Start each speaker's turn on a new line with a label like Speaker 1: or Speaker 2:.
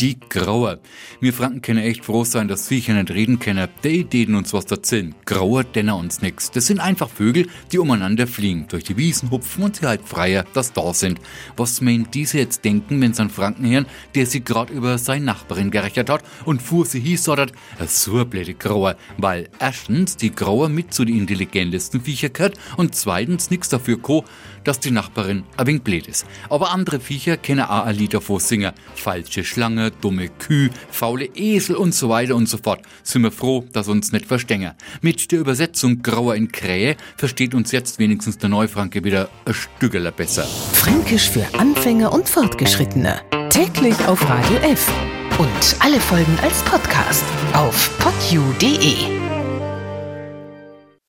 Speaker 1: die Grauer. Wir Franken können echt froh sein, dass Viecher nicht reden können. Die denen uns was erzählen. Grauer denner uns nix. Das sind einfach Vögel, die umeinander fliegen, durch die Wiesen hupfen und sie halt freier, dass da sind. Was meinen diese jetzt denken, wenn sie einen Franken hören, der sie gerade über seine Nachbarin gerechnet hat und fuhr sie hieß, sondern so blöde Grauer. Weil erstens die Grauer mit zu den intelligentesten Viecher gehört und zweitens nix dafür ko, dass die Nachbarin ein wenig blöd ist. Aber andere Viecher kennen auch ein Lied davor singen. Falsche Schlange, dumme Kühe, faule Esel und so weiter und so fort. Sind wir froh, dass uns nicht verstängen. Mit der Übersetzung Grauer in Krähe versteht uns jetzt wenigstens der Neufranke wieder ein Stückeler besser.
Speaker 2: Fränkisch für Anfänger und Fortgeschrittene. Täglich auf Radio F. Und alle Folgen als Podcast auf podu.de.